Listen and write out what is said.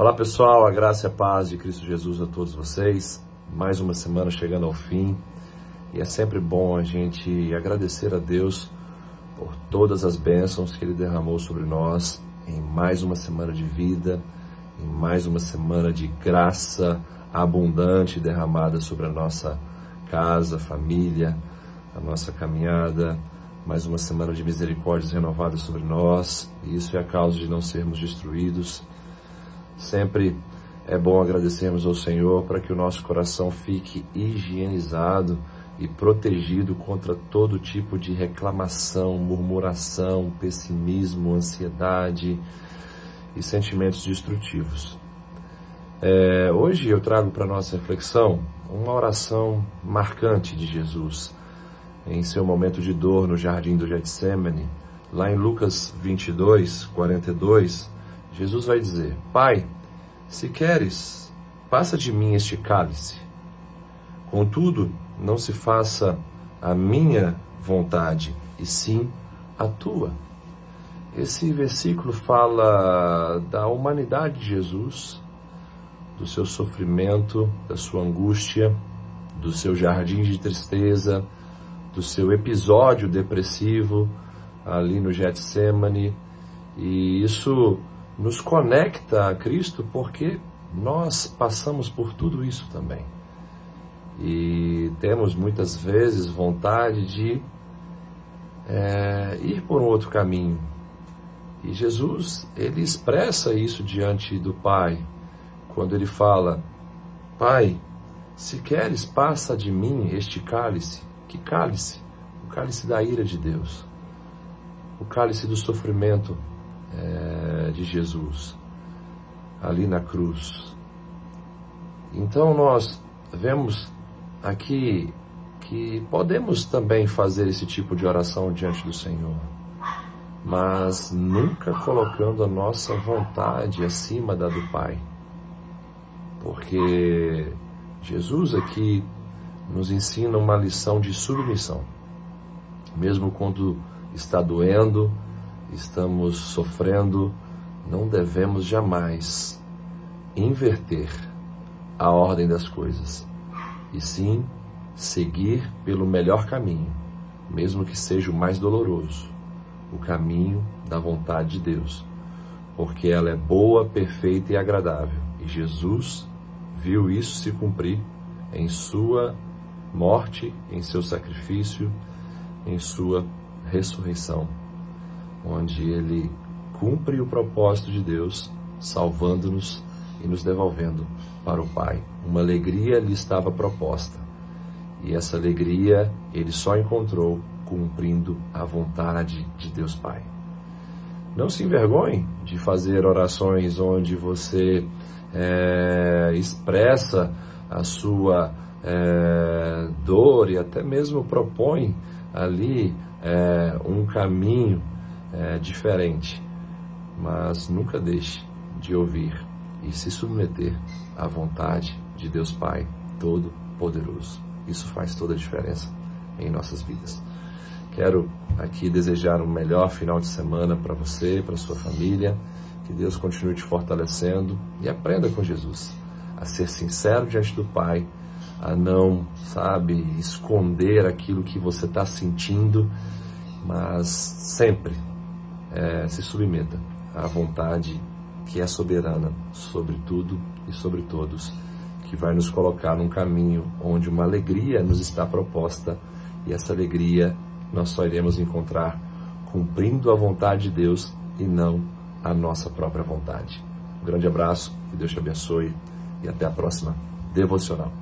Olá pessoal, a graça e a paz de Cristo Jesus a todos vocês. Mais uma semana chegando ao fim e é sempre bom a gente agradecer a Deus por todas as bênçãos que Ele derramou sobre nós em mais uma semana de vida, em mais uma semana de graça abundante derramada sobre a nossa casa, família, a nossa caminhada. Mais uma semana de misericórdias renovadas sobre nós, e isso é a causa de não sermos destruídos Sempre é bom agradecermos ao Senhor para que o nosso coração fique higienizado e protegido contra todo tipo de reclamação, murmuração, pessimismo, ansiedade e sentimentos destrutivos. É, hoje eu trago para nossa reflexão uma oração marcante de Jesus em seu momento de dor no jardim do Getsemane, lá em Lucas 22, 42. Jesus vai dizer: Pai, se queres, passa de mim este cálice. Contudo, não se faça a minha vontade, e sim a tua. Esse versículo fala da humanidade de Jesus, do seu sofrimento, da sua angústia, do seu jardim de tristeza, do seu episódio depressivo ali no Getsemane. E isso nos conecta a Cristo porque nós passamos por tudo isso também. E temos muitas vezes vontade de é, ir por um outro caminho. E Jesus, ele expressa isso diante do Pai, quando ele fala: Pai, se queres, passa de mim este cálice. Que cálice? O cálice da ira de Deus, o cálice do sofrimento é, de Jesus ali na cruz. Então nós vemos aqui que podemos também fazer esse tipo de oração diante do Senhor, mas nunca colocando a nossa vontade acima da do Pai. Porque Jesus aqui nos ensina uma lição de submissão. Mesmo quando está doendo, estamos sofrendo, não devemos jamais inverter a ordem das coisas, e sim seguir pelo melhor caminho, mesmo que seja o mais doloroso, o caminho da vontade de Deus, porque ela é boa, perfeita e agradável. E Jesus viu isso se cumprir em sua morte, em seu sacrifício, em sua ressurreição onde ele cumpre o propósito de Deus, salvando-nos e nos devolvendo para o Pai. Uma alegria lhe estava proposta, e essa alegria ele só encontrou cumprindo a vontade de Deus Pai. Não se envergonhe de fazer orações onde você é, expressa a sua é, dor e até mesmo propõe ali é, um caminho é, diferente, mas nunca deixe de ouvir e se submeter à vontade de Deus Pai Todo-Poderoso. Isso faz toda a diferença em nossas vidas. Quero aqui desejar um melhor final de semana para você, para sua família. Que Deus continue te fortalecendo e aprenda com Jesus a ser sincero diante do Pai, a não, sabe, esconder aquilo que você está sentindo, mas sempre é, se submeta à vontade que é soberana sobre tudo e sobre todos, que vai nos colocar num caminho onde uma alegria nos está proposta e essa alegria nós só iremos encontrar cumprindo a vontade de Deus e não a nossa própria vontade. Um grande abraço, que Deus te abençoe e até a próxima devocional.